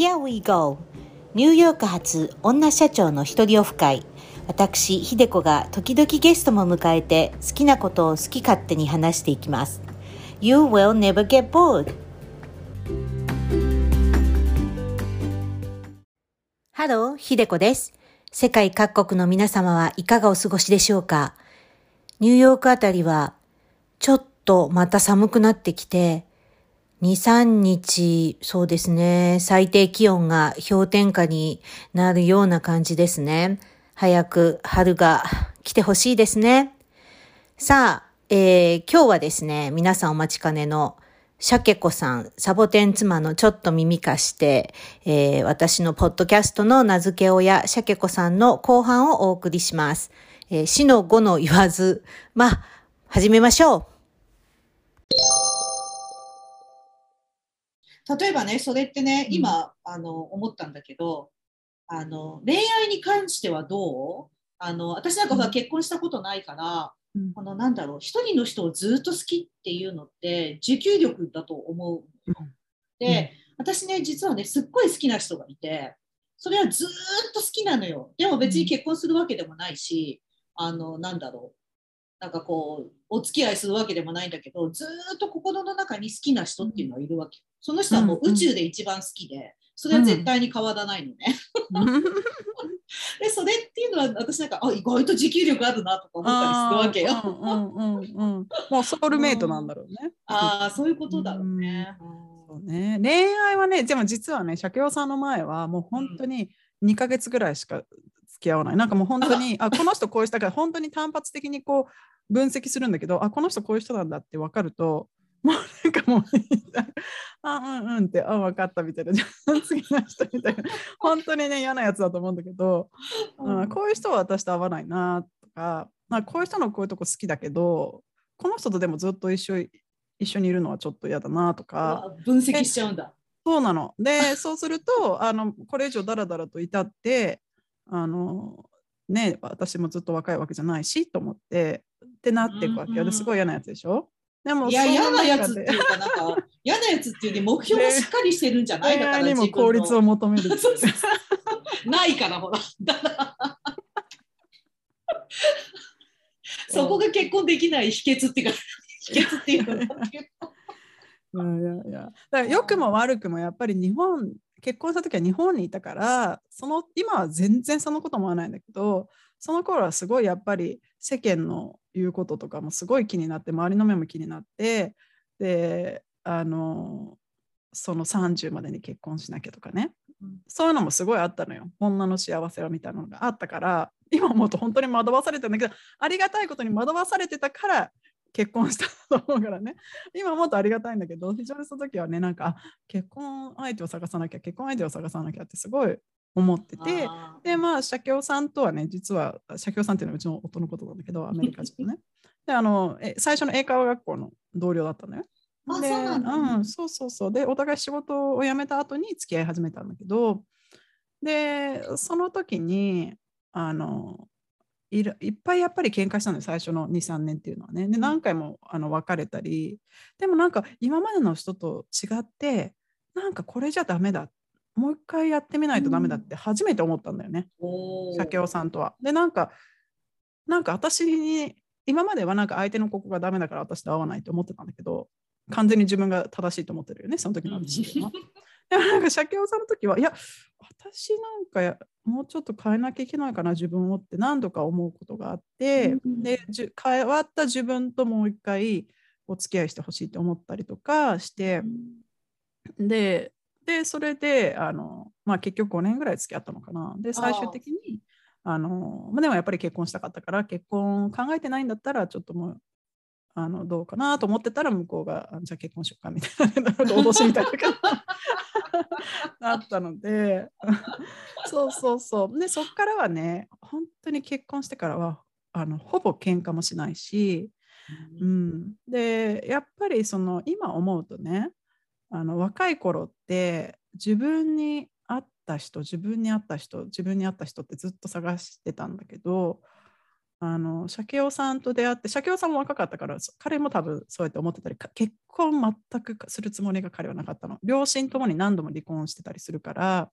Here we go! ニューヨーク発女社長の一人オフ会。私、ひでこが時々ゲストも迎えて好きなことを好き勝手に話していきます。You will never get bored! Hello、ひでこです。世界各国の皆様はいかがお過ごしでしょうか？ニューヨークあたりはちょっとまた寒くなってきて、2、3日、そうですね、最低気温が氷点下になるような感じですね。早く春が来てほしいですね。さあ、えー、今日はですね、皆さんお待ちかねのシャケ子さん、サボテン妻のちょっと耳貸して、えー、私のポッドキャストの名付け親、シャケ子さんの後半をお送りします。えー、死の語の言わず、まあ、始めましょう。例えばね、それってね、今、あの、思ったんだけど、あの、恋愛に関してはどう？あの、私なんかさ、結婚したことないから、うん、あの、なんだろう、一人の人をずっと好きっていうのって、持久力だと思う。うん、で、私ね、実はね、すっごい好きな人がいて、それはずっと好きなのよ。でも別に結婚するわけでもないし、あの、なんだろう。なんかこう、お付き合いするわけでもないんだけど、ずっと心の中に好きな人っていうのはいるわけ。その人はもう宇宙で一番好きで、それは絶対に変わらないのね。でそれっていうのは私なんかあ意外と持久力あるなとか思ったりするわけよ。うんうんうんうん、もうソウルメイトなんだろうね。ああそういうことだろうね。そうね恋愛はねでも実はね鮭雄さんの前はもう本当に2か月ぐらいしか付き合わない。なんかもう本当にあこの人こうしたから本当に単発的にこう分析するんだけどあこの人こういう人なんだって分かるともうなんかもう あうんうんってあ分かったみたいな次の人みたいな。本当にね嫌なやつだと思うんだけど、うん、こういう人は私と合わないなとか、まあ、こういう人のこういうとこ好きだけどこの人とでもずっと一緒一緒にいるのはちょっと嫌だなとか分析しちゃうんだ。そうなの。でそうするとあのこれ以上だらだらといたってあのね私もずっと若いわけじゃないしと思ってってなっていくわけよ。ですごい嫌なやつでしょ？でもいや嫌なやつっていうかなんか嫌なやつっていうに目標がしっかりしてるんじゃないだからにも効率を求める ないからほら。そこが結婚できない秘訣っていうか秘訣っていうか いやいやいや。だから良くも悪くもやっぱり日本結婚した時は日本にいたからその今は全然そのこと思わないんだけどその頃はすごいやっぱり世間の言うこととかもすごい気になって周りの目も気になってであのその30までに結婚しなきゃとかね、うん、そういうのもすごいあったのよ。女の幸せはみたいなのがあったから今思うと本当に惑わされてるんだけどありがたいことに惑わされてたから結婚したと思うからね。今もっとありがたいんだけど非常にその時はねなんか結婚相手を探さなきゃ結婚相手を探さなきゃってすごい思っててでまあ社協さんとはね実は社協さんっていうのはうちの夫のことなんだけど アメリカ人のね。であのえ最初の英会話学校の同僚だったのよ。でそううん、そうそうそう。でお互い仕事を辞めた後に付き合い始めたんだけどでその時にあのいいっぱいやっぱり喧嘩したのよ最初の23年っていうのはね。で何回もあの別れたり。でもなんか今までの人と違ってなんかこれじゃダメだもう一回やってみないとダメだって初めて思ったんだよね、社長さんとは。でなんかなんか私に今まではなんか相手のここがダメだから私と合わないと思ってたんだけど完全に自分が正しいと思ってるよねその時の私は。でもなんか社長さんの時はいや私なんかもうちょっと変えなきゃいけないかな自分をって何度か思うことがあって、うん、で変わった自分ともう一回お付き合いしてほしいと思ったりとかして、うん、ででそれであの、まあ、結局5年ぐらい付き合ったのかな。で最終的にあの、まあ、でもやっぱり結婚したかったから結婚考えてないんだったらちょっともうあのどうかなと思ってたら向こうがじゃあ結婚しようかみたいな脅しみたいななったので。そうそうそう。でそっからはね本当に結婚してからはあのほぼ喧嘩もしないし、うん、でやっぱりその今思うとねあの若い頃って自分に合った人自分に合った人自分に合った人ってずっと探してたんだけどあの鮭尾さんと出会って鮭尾さんも若かったから彼も多分そうやって思ってたり結婚全くするつもりが彼はなかったの両親ともに何度も離婚してたりするから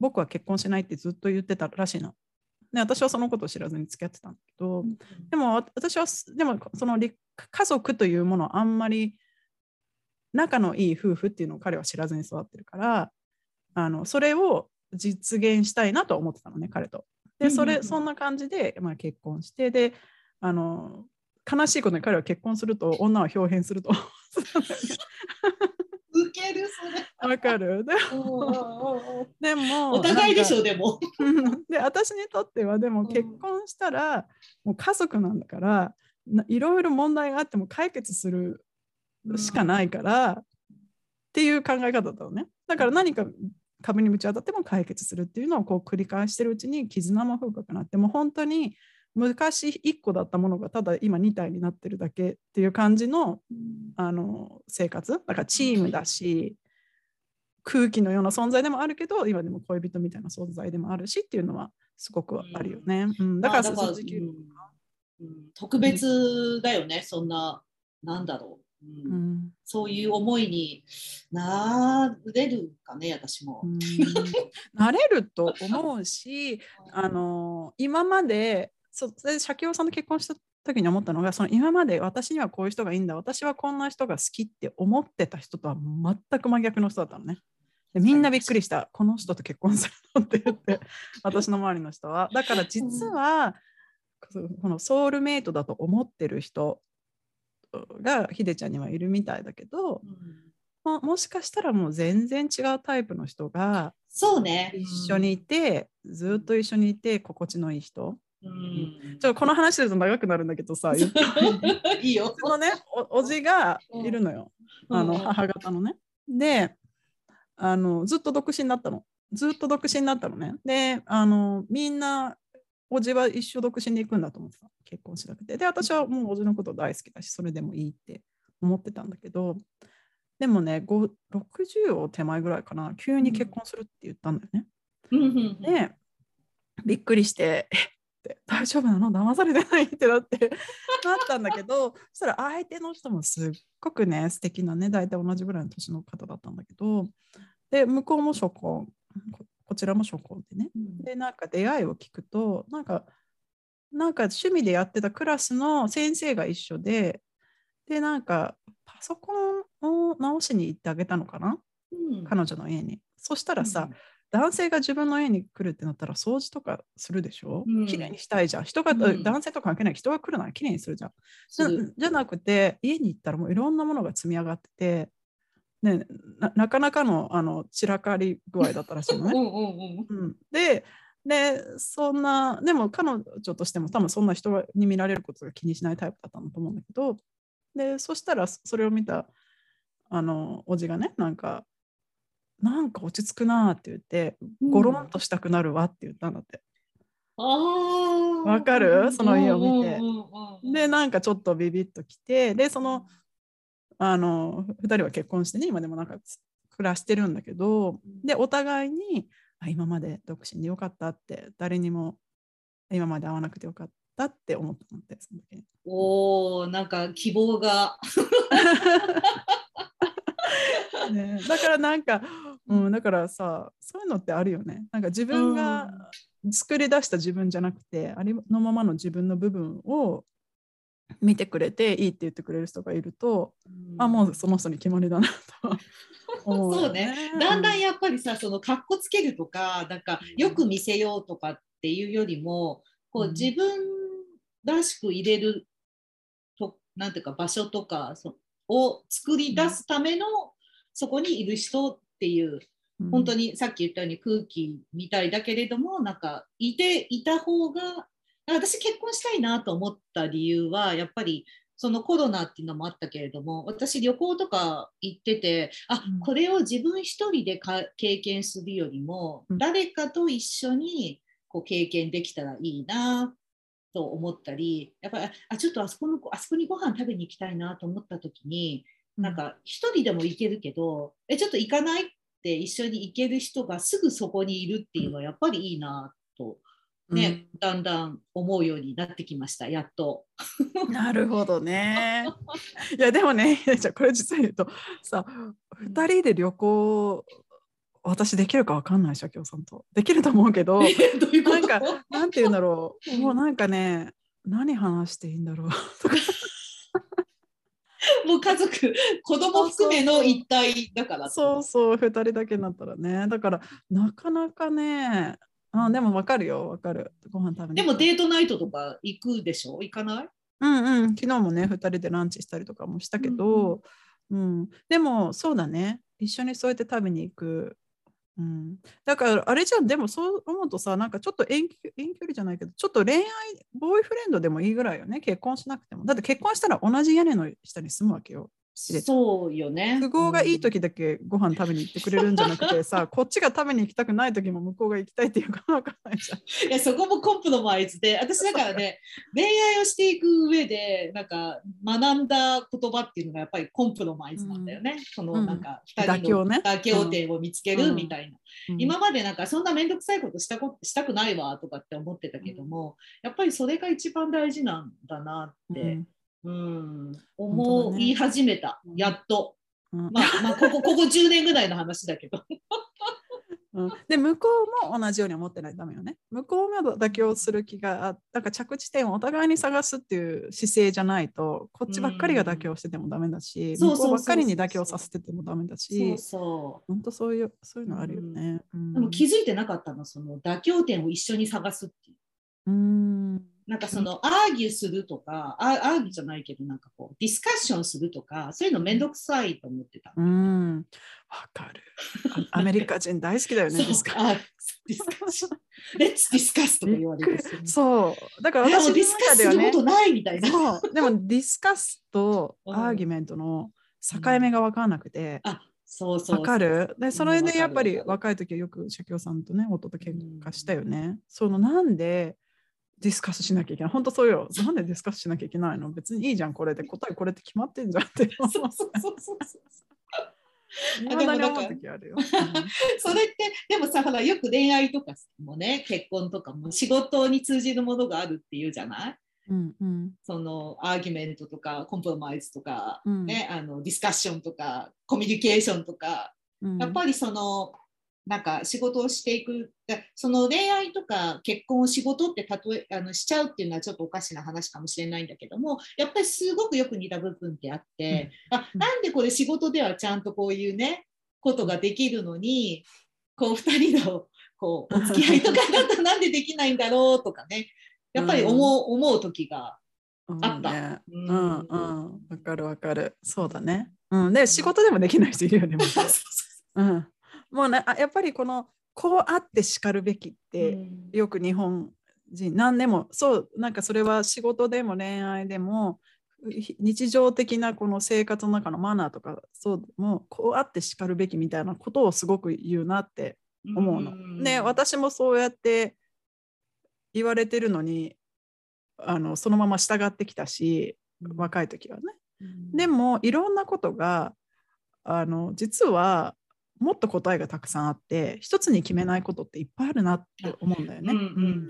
僕は結婚しないってずっと言ってたらしいの。で私はそのことを知らずに付き合ってたんだけど、でも私はでもその家族というものをあんまり仲のいい夫婦っていうのを彼は知らずに育ってるからあのそれを実現したいなと思ってたのね彼と。でそれ、そんな感じで、まあ、結婚してであの悲しいことに彼は結婚すると女は表変すると。ウケるそれ。わかる？でも、でもお互いでしょでも。で私にとってはでも結婚したらもう家族なんだからいろいろ問題があっても解決するしかないから、っていう考え方だったのね。だから何か壁にぶち当たっても解決するっていうのをこう繰り返してるうちに絆も深くなっても本当に昔1個だったものがただ今2体になってるだけっていう感じの,、あの生活だからチームだし空気のような存在でもあるけど今でも恋人みたいな存在でもあるしっていうのはすごくあるよね。うん、だから、特別だよねそんななんだろううん、そういう思いになれるかね私も。なれると思うしあの今までそでシャキオさんと結婚した時に思ったのがその今まで私にはこういう人がいいんだ私はこんな人が好きって思ってた人とは全く真逆の人だったのね。でみんなびっくりした、この人と結婚するのって言って、私の周りの人は。だから実は、このソウルメイトだと思ってる人がひでちゃんにはいるみたいだけど、うん、もしかしたらもう全然違うタイプの人がそうね。一緒にいて、うん、ずっと一緒にいて心地のいい人。うん、ちょっとこの話すると長くなるんだけどさ いいよ。そのねおおじがいるのよ、あの母方のね。であのずっと独身だったの。ずっと独身だったのね。であのみんなおじは一生独身で行くんだと思ってた。結婚しなくて。で、私はもうおじのこと大好きだし、それでもいいって思ってたんだけど、でもね、60を手前ぐらいかな、急に結婚するって言ったんだよね。で、びっくりして、え大丈夫なの？騙されてない？ってなってなったんだけどそしたら相手の人もすっごくね素敵なね大体同じぐらいの年の方だったんだけどで向こうも初婚。こちらも初婚でなんか出会いを聞くとなんかなんか趣味でやってたクラスの先生が一緒ででなんかパソコンを直しに行ってあげたのかな、うん、彼女の家に。そしたらさ、うん、男性が自分の家に来るってなったら掃除とかするでしょ、うん、綺麗にしたいじゃん。人が、男性とか関係ない。人が来るなら綺麗にするじゃん。じゃなくて家に行ったらもういろんなものが積み上がっててね、ななかなかのあの散らかり具合だったらしいのね。うん、ででそんなでも彼女としても多分そんな人に見られることが気にしないタイプだったんだと思うんだけどでそしたらそれを見たあのおじがねなんかなんか落ち着くなって言ってゴロンとしたくなるわって言ったんだって。わ、かる？その家を見て。でなんかちょっとビビッときてでそのあの2人は結婚してね今でもなんか暮らしてるんだけどでお互いにあ今まで独身でよかったって誰にも今まで会わなくてよかったって思ったのでその時に。おーなんか希望が。ね、だからなんか、うん、だからさそういうのってあるよね。なんか自分が作り出した自分じゃなくて、ありのままの自分の部分を見てくれていいって言ってくれる人がいると、うん、あもうその人に決まりだなと そうね、だんだんやっぱりさそのかっこつけるとかなんかよく見せようとかっていうよりもこう自分らしく入れるとなんていうか場所とかそを作り出すための、そこにいる人っていう本当にさっき言ったように空気みたいだけれどもなんかいていた方が私結婚したいなと思った理由はやっぱりそのコロナっていうのもあったけれども私旅行とか行っててあこれを自分一人で経験するよりも誰かと一緒にこう経験できたらいいなと思ったりやっぱりあちょっとあそこのあそこにご飯食べに行きたいなと思った時になんか一人でも行けるけどえちょっと行かないって一緒に行ける人がすぐそこにいるっていうのはやっぱりいいなとね、うん、だんだん思うようになってきましたやっと。なるほどね。いやでもね じゃこれ実は言うとさ2人で旅行私できるか分かんないしゃきょうさんと。できると思うけどどうなんかなんて言うんだろうもうなんかね何話していいんだろうとか。もう家族子供含めの一体だからそうそう2人だけになったらねだからなかなかねあでも分かるよ。分かる。ご飯食べでもデートナイトとか行くでしょ？行かない？うんうん。昨日もね2人でランチしたりとかもしたけど、うん、うん、でもそうだね。一緒にそうやって食べに行く。うん、だからあれじゃん。でもそう思うとさなんかちょっと遠遠距離じゃないけどちょっと恋愛ボーイフレンドでもいいぐらいよね。結婚しなくても。だって結婚したら同じ屋根の下に住むわけよそうよね。都合がいい時だけご飯食べに行ってくれるんじゃなくて さ、こっちが食べに行きたくない時も向こうが行きたいっていうか分かんないじゃん。いやそこもコンプロマイズで私だからね 恋愛をしていく上でなんか学んだ言葉っていうのがやっぱりコンプロマイズなんだよね。うん、そのなんか2人の妥協点を見つけるみたいな。うん、今までなんかそんな面倒くさいことしたこしたくないわとかって思ってたけども、やっぱりそれが一番大事なんだなって。うん、思い始めた、ね、やっと。うん、まあ、まあ、ここ、ここ10年ぐらいの話だけど。うん、で向こうも同じように思ってないとダメよね。向こうが妥協する気がなんか着地点をお互いに探すっていう姿勢じゃないとこっちばっかりが妥協しててもダメだし、向こうばっかりに妥協させててもダメだし。そうそう本当そういうそういうのあるよね、うん、でも気づいてなかったのその妥協点を一緒に探すっていう。うんなんかそのアーギュするとか、アーギュじゃないけど、なんかこう、ディスカッションするとか、そういうのめんどくさいと思ってた。うん、わかる。アメリカ人大好きだよね、ディスカッション。 let's discuss とか言われる、そう。だから私の discuss することないみたいな。でも discuss と argument の境目が分からなくて。うん、あそうそう。わかる？でそれでやっぱり若い時はよく社協さんとね夫と喧嘩したよね、うん、そのなんで discuss しなきゃいけない。本当そうよ。なんで discuss しなきゃいけないの？別にいいじゃん、これで。答えこれって決まってんじゃんって。そうそうそうそう。それってでもさほらよく恋愛とかもね結婚とかも仕事に通じるものがあるっていうじゃない、うんうん、そのアーギュメントとかコンプロマイズとか、うん、ね、あのディスカッションとかコミュニケーションとか、うん、やっぱりそのなんか仕事をしていく。その恋愛とか結婚を仕事って例えあのしちゃうっていうのはちょっとおかしな話かもしれないんだけどもやっぱりすごくよく似た部分ってあって、うん、あなんでこれ仕事ではちゃんとこういうねことができるのにこう2人のこうお付き合いとかだとなんでできないんだろうとかねやっぱり思う,、思う時があった。ね、うん。うんわかるわかる。そうだね。うん、で仕事でもできない人いるよね。うんもうねやっぱりこのこうあってしかるべきって、よく日本人何でもそうなんかそれは仕事でも恋愛でも日常的なこの生活の中のマナーとかそうもこうあってしかるべきみたいなことをすごく言うなって思うの。ね私もそうやって言われてるのにあのそのまま従ってきたし若い時はね。でもいろんなことがあの実はもっと答えがたくさんあって一つに決めないことっていっぱいあるなって思うんだよね。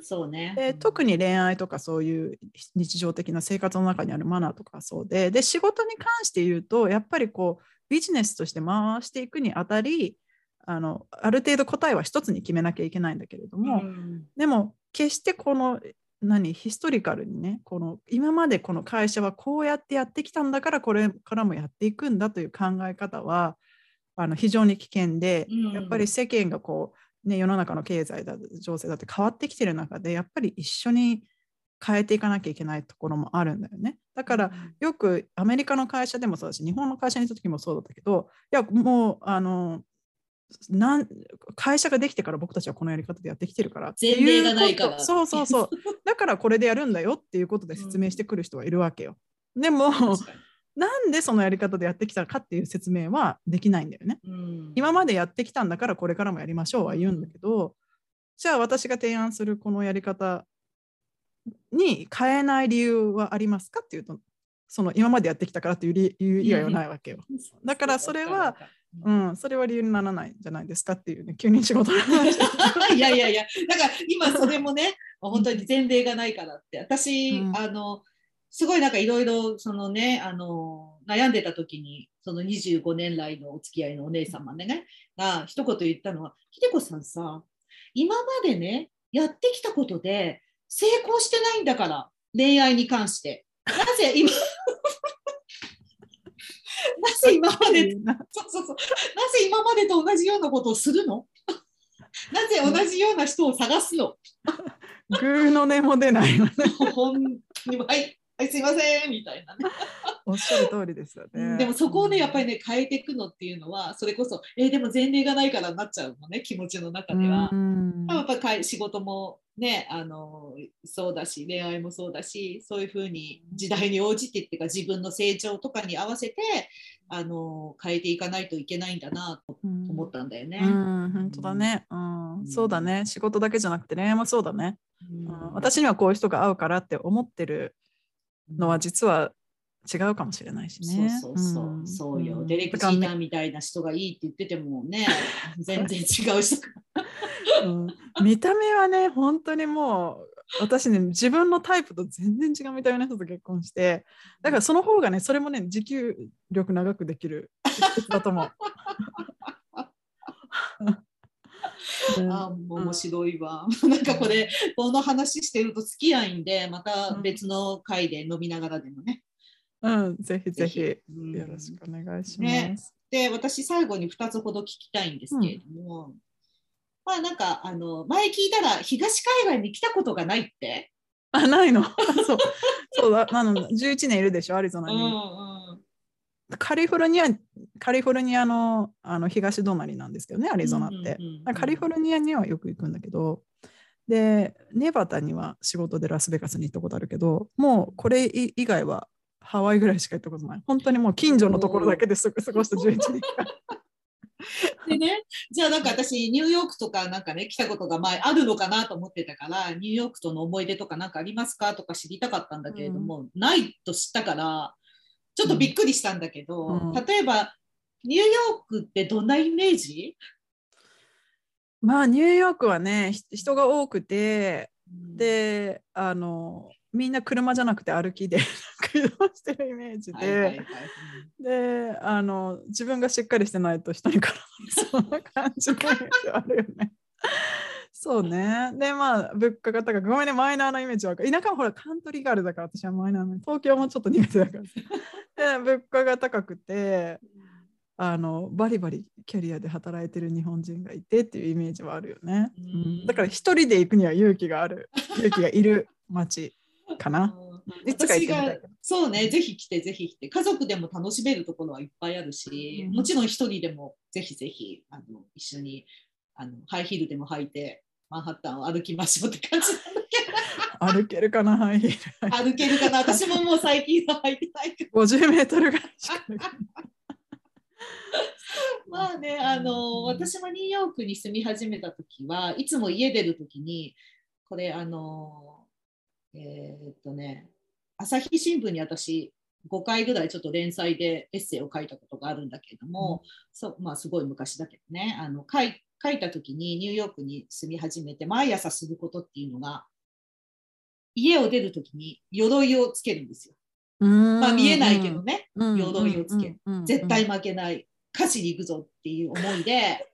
そうね。で特に恋愛とかそういう日常的な生活の中にあるマナーとかそうでで仕事に関して言うとやっぱりこうビジネスとして回していくにあたりあのある程度答えは一つに決めなきゃいけないんだけれども、うん、でも決してこの何ヒストリカルにねこの今までこの会社はこうやってやってきたんだからこれからもやっていくんだという考え方はあの非常に危険で、うん、やっぱり世間がこう、ね、世の中の経済だ情勢だって変わってきてる中でやっぱり一緒に変えていかなきゃいけないところもあるんだよね。だからよくアメリカの会社でもそうだし日本の会社にいた時もそうだったけどいやもうあのなん会社ができてから僕たちはこのやり方でやってきてるから前例がないから。そうそうそう。だからこれでやるんだよっていうことで説明してくる人はいるわけよ。でもなんでそのやり方でやってきたかっていう説明はできないんだよね。うん、今までやってきたんだからこれからもやりましょうは言うんだけど、じゃあ私が提案するこのやり方に変えない理由はありますかっていうとその今までやってきたからっていう理由以外はないわけよ。だからそれは、うん、それは理由にならないんじゃないですかっていうね、急に仕事の話。いやいやいや、だから今それもね、本当に前例がないからって、私、うん、あの、すごいなんかいろいろそのね、あの、悩んでた時に、その25年来のお付き合いのお姉様ね、が一言言ったのは、ひでこさんさ、今までね、やってきたことで成功してないんだから、恋愛に関して。なぜ今 なぜ今までそうそうそうなぜ今までと同じようなことをするの？なぜ同じような人を探すの？グーの音も出ないよね。はい、すいませんみたいなね。おっしゃる通りですよね。でもそこをね、やっぱりね、変えていくのっていうのは、それこそ、えー、でも前例がないからなっちゃうのね、気持ちの中では。やっぱり仕事もね、あのそうだし、恋愛もそうだし、そういうふうに時代に応じてっていうか、自分の成長とかに合わせて、あの変えていかないといけないんだなと思ったんだよね。うん、本当だね、うん、そうだね。仕事だけじゃなくて恋愛もそうだね。うん、私にはこういう人が合うからって思ってるのは実は違うかもしれないしね。そうそうそう、うん、そうよ。デレク・チーターみたいな人がいいって言っててもね、全然違う人、うん、見た目はね、本当にもう私ね、自分のタイプと全然違う見た目の人と結婚して、だからその方がね、それもね、持久力長くできるだと思う。あ面白いわ。なんかこれ、この話してると付き合いんで、また別の回で飲みながらでもね。うん、ぜひぜひ。よろしくお願いします。ね、で、私最後に2つほど聞きたいんですけれども、うん、まあなんかあの前聞いたら東海岸に来たことがないって。あ、ないの？そう。そうだ、あの、11年いるでしょ、アリゾナに。うんうん、カリフォルニア、カリフォルニアのあの東隣なんですけどね、アリゾナって、カリフォルニアにはよく行くんだけど、で、ネバダには仕事でラスベガスに行ったことあるけど、もうこれ以外はハワイぐらいしか行ったことない。本当にもう近所のところだけで過ごした11年間。でね、じゃあなんか私、ニューヨークとかなんかね、来たことが前あるのかなと思ってたから、ニューヨークとの思い出とかなんかありますかとか知りたかったんだけれども、うん、ないと知ったから、ちょっとびっくりしたんだけど、うん、例えば、ニューヨークってどんなイメージ？まあ、ニューヨークはね、人が多くて、で、あの、みんな車じゃなくて歩きで移動してるイメージで、であの自分がしっかりしてないと人に絡まれそうな感じのイメージあるよね。そうね。で、まあ、物価が高く、ごめんね、マイナーなイメージは。田舎はほら、カントリーガールだから、私はマイナーな。東京もちょっと苦手だから。で、物価が高くて、あのバリバリキャリアで働いてる日本人がいてっていうイメージはあるよね。うん、だから一人で行くには勇気がある、勇気がいる街かな。いつか行ってみたいそうね、ぜひ来て、ぜひ来て、家族でも楽しめるところはいっぱいあるし、うん、もちろん一人でもぜひぜひあの一緒にあのハイヒールでも履いて、マンハッタンを歩きましょうって感じなんだけど。歩けるかな、ハイヒール。歩けるかな、私ももう最近は履いてないけど。50メートルぐらいしか まあね、あの私もニューヨークに住み始めた時はいつも家出る時にこれあのえー、っとね、朝日新聞に私、5回ぐらいちょっと連載でエッセイを書いたことがあるんだけれども、うん、そまあ、すごい昔だけどねあの書い書いた時にニューヨークに住み始めて毎朝することっていうのが家を出る時に鎧をつけるんですよ。まあ、見えないけどね、鎧をつける。絶対負けない。歌詞に行くぞっていう思いで。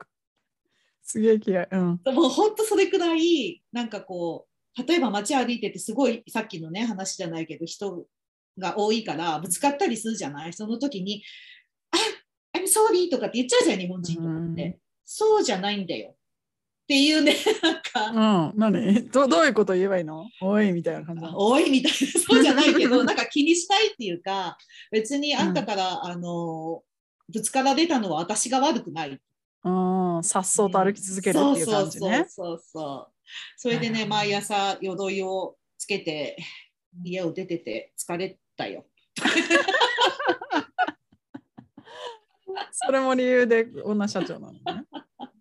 すげえ気合い。うん、もう本当それくらい、なんかこう、例えば街歩いててすごいさっきのね話じゃないけど人が多いからぶつかったりするじゃない？その時に「あ I'm sorry」とかって言っちゃうじゃん日本人とかって、うん、そうじゃないんだよ。っていうねなんか、うん、何？どどういうこと言えばいいの？おいみたいな感じおいみたいな。そうじゃないけどなんか気にしたいっていうか別にあんたから、うん、あのぶつから出たのは私が悪くない。うん、さっそうと歩き続けるっていう感じね。そうそうそうそれでね、毎朝鎧をつけて家を出てて疲れたよ。それも理由で女社長なのね。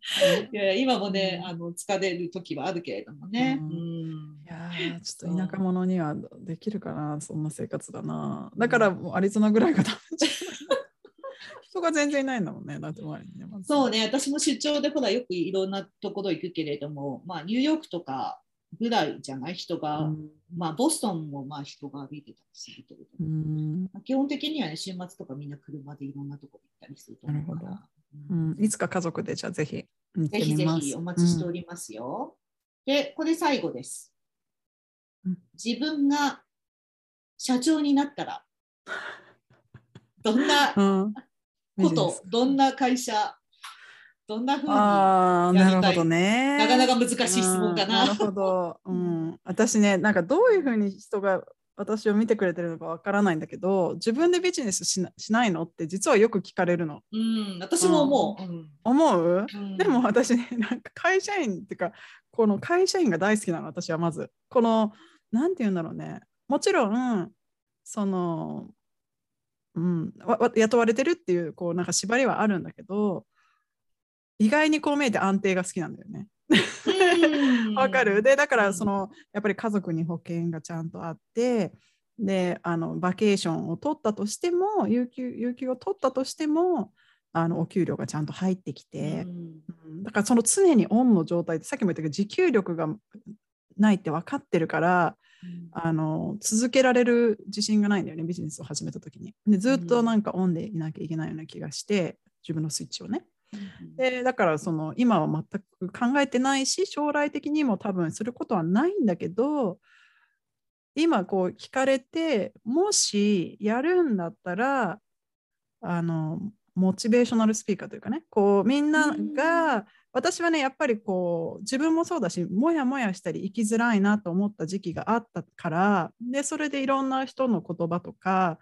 いや今もね、あの疲れる時はあるけれどもね。うん、いややちょっと田舎者にはできるかな、そんな生活だな。だからもうアリゾナぐらいがダメじゃん。人が全然いないんだもんね、だって周りにね。そうね、私も出張でほらよくいろんなところ行くけれども、まあ、ニューヨークとかぐらいじゃない？人が、うん。まあ、ボストンもまあ人が歩いてたりするけれどうも、ん。まあ基本的にはね、週末とかみんな車でいろんなところ行ったりすると思うかなるら。ううん。ん、いつか家族でじゃあぜひぜひぜ。ひお待ちしておりますよ。で、これ最後ですうん。自分が社長になったら、どんなうんうんことビジネス、どんな会社、どんなふうに、ああ、やりたいなるほどね。なかなか難しい質問かな。うんなるほど。うん、私ね、なんかどういうふうに人が私を見てくれてるのかわからないんだけど、自分でビジネスしなしないのって実はよく聞かれるの。うん、私も思う。うん思う？うんでも私ね、なんか会社員っていうか、この会社員が大好きなの、私はまず。この、なんて言うんだろうね。もちろん、その、うん、雇われてるっていう、こう、なんか縛りはあるんだけど、意外にこう見えて安定が好きなんだよね。うん。わかる？でだからうん。そのやっぱり家族に保険がちゃんとあってであのバケーションを取ったとしても有給有給を取ったとしてもあのお給料がちゃんと入ってきて、うん。うん。だからその常にオンの状態でさっきも言ったけど持久力がないって分かってるからあの続けられる自信がないんだよねビジネスを始めた時に。でずっとなんかオンでいなきゃいけないような気がして自分のスイッチをねでだからその今は全く考えてないし将来的にも多分することはないんだけど今こう聞かれてもしやるんだったらあのモチベーショナルスピーカーというかねこうみんなが私はねやっぱりこう自分もそうだしもやもやしたり生きづらいなと思った時期があったからでそれでいろんな人の言葉とか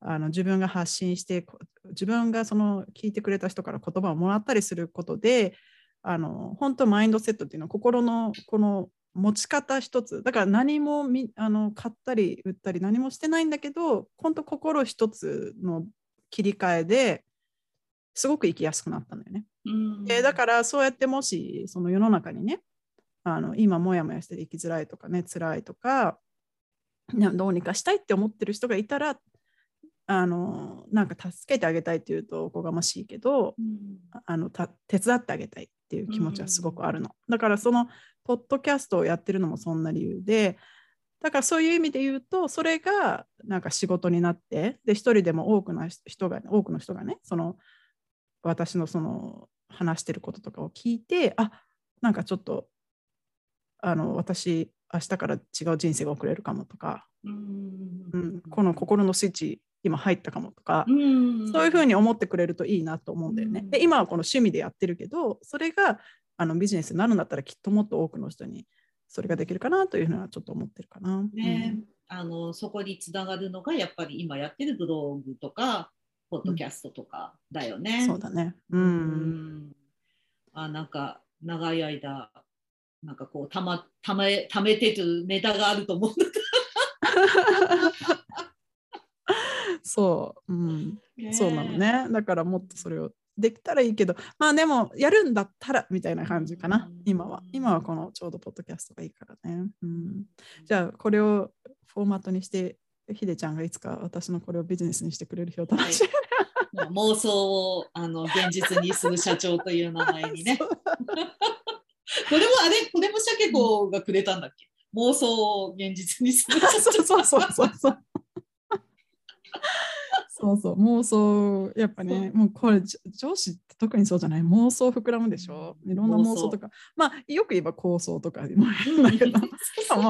あの自分が発信してこ自分がその聞いてくれた人から言葉をもらったりすることであの本当マインドセットっていうのは心のこの持ち方一つだから何もみあの買ったり売ったり何もしてないんだけど本当心一つの切り替えですごく生きやすくなったんだよね。うんでだからそうやってもしその世の中にねあの今もやもやして生きづらいとかね辛いとかなどうにかしたいって思ってる人がいたらあのなんか助けてあげたいっていうとおこがましいけどうん。あのた手伝ってあげたいっていう気持ちはすごくあるの。だからそのポッドキャストをやってるのもそんな理由でだからそういう意味で言うとそれがなんか仕事になってで一人でも多くの人が多くの人がねその私のその話してることとかを聞いてあなんかちょっとあの私明日から違う人生が送れるかもとか、うん。うん、この心のスイッチ今入ったかもとか、うんそういうふうに思ってくれるといいなと思うんだよね。うんで今はこの趣味でやってるけどそれがあのビジネスになるんだったらきっともっと多くの人にそれができるかなというのはちょっと思ってるかな。ねあのそこにつながるのがやっぱり今やってるブログとかポッドキャストとかだようんね。そうだね。う。うんんあなんか長い間なんかこうたまためためてるネタがあると思うんだ そう、うん、けどそうなの。ね。だからもっとそれをできたらいいけど、まあでもやるんだったらみたいな感じかなうん、今は。今はこのちょうどポッドキャストがいいからね。うん、じゃあこれをフォーマットにして、ひでちゃんがいつか私のこれをビジネスにしてくれる日を楽しみに。妄想をあの現実にする社長という名前にね。これもあれこれもシャケ子がくれたんだっけ？妄想を現実にする社長。そうそうそうそう。そうそう。妄想やっぱねもうこれじ上司って特にそうじゃない？妄想膨らむでしょ？いろんな妄想とか。まあよく言えば構想とか。もあるんだけどま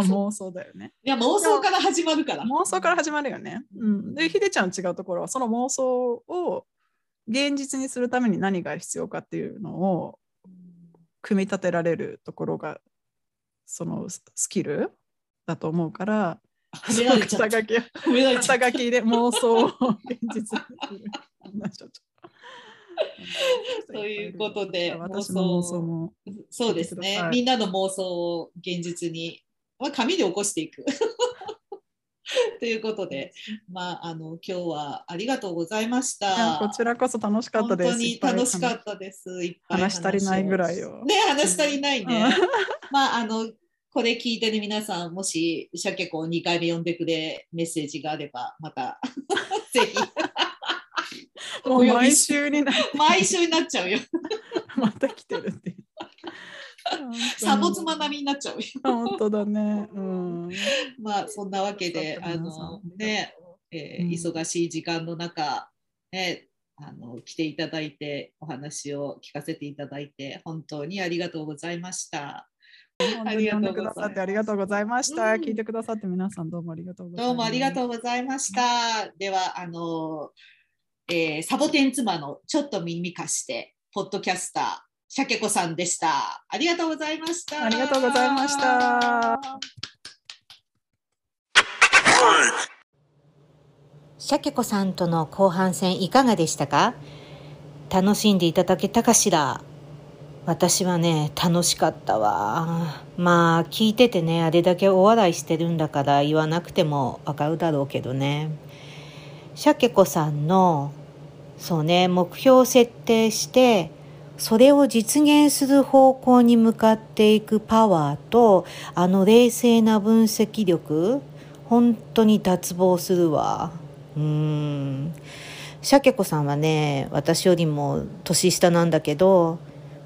あ妄想だよね。いや妄想から始まるから。妄想から始まるよね、うん、でひでちゃん違うところはその妄想を現実にするために何が必要かっていうのを組み立てられるところがそのススキルだと思うから褒められちゃった肩書き褒められちゃった肩書きで妄想を現実にする。ということで妄想も。そうですね、はいみんなの妄想を現実に、まあ、紙で起こしていく。ということで、まあ、あの今日はありがとうございました。こちらこそ楽しかったです。本当に楽しかったです。いっぱい話し足りないぐらいよね、話し足りないね。まあ、あの、これ聞いてる皆さん、もし、シャケ子を2回目呼んでくれメッセージがあれば、また、ぜひ。もう毎週にな毎週になっちゃうよ。また来てるって。サボ妻並みになっちゃうよ。本当だね。うん。まあ、そんなわけで、あの、ね、えーうん忙しい時間の中、ね、あの来ていただいてお話を聞かせていただいて本当にありがとうございました。本当に呼んでくださってありがとうございました。うん聞いてくださって皆さんどうもありがとうございます。どうもありがとうございました。ではあの、えーサボテン妻のちょっと耳貸してポッドキャスターシャケ子さんでした。ありがとうございました。ありがとうございました。シャケ子さんとの後半戦いかがでしたか？楽しんでいただけたかしら？私はね、楽しかったわ。まあ、聞いててね、あれだけお笑いしてるんだから言わなくてもわかるだろうけどね。シャケ子さんの、そうね、目標を設定して、それを実現する方向に向かっていくパワーと、あの冷静な分析力、本当に脱帽するわ。うーん。シャケ子さんはね、私よりも年下なんだけど、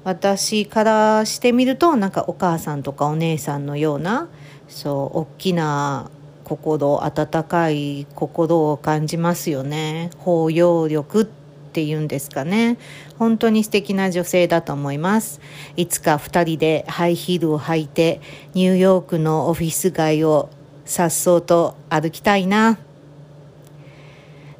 私からしてみると、なんかお母さんとかお姉さんのような、そう、大きな心、温かい心を感じますよね。包容力っていうんですかね。本当に素敵な女性だと思います。いつか二人でハイヒールを履いて、ニューヨークのオフィス街を颯爽と歩きたいな。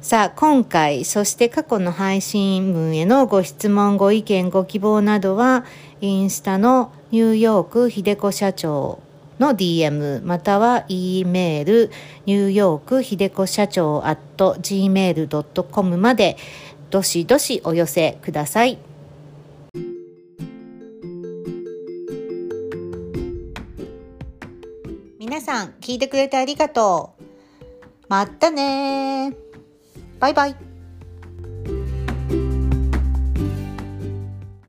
さあ、今回、そして過去の配信分へのご質問、ご意見、ご希望などは、インスタのニューヨーク秀子社長の DM、または E メール、ニューヨーク秀子社長 at gmail.com まで、どしどしお寄せください。皆さん、聞いてくれてありがとう。またねバイバイ。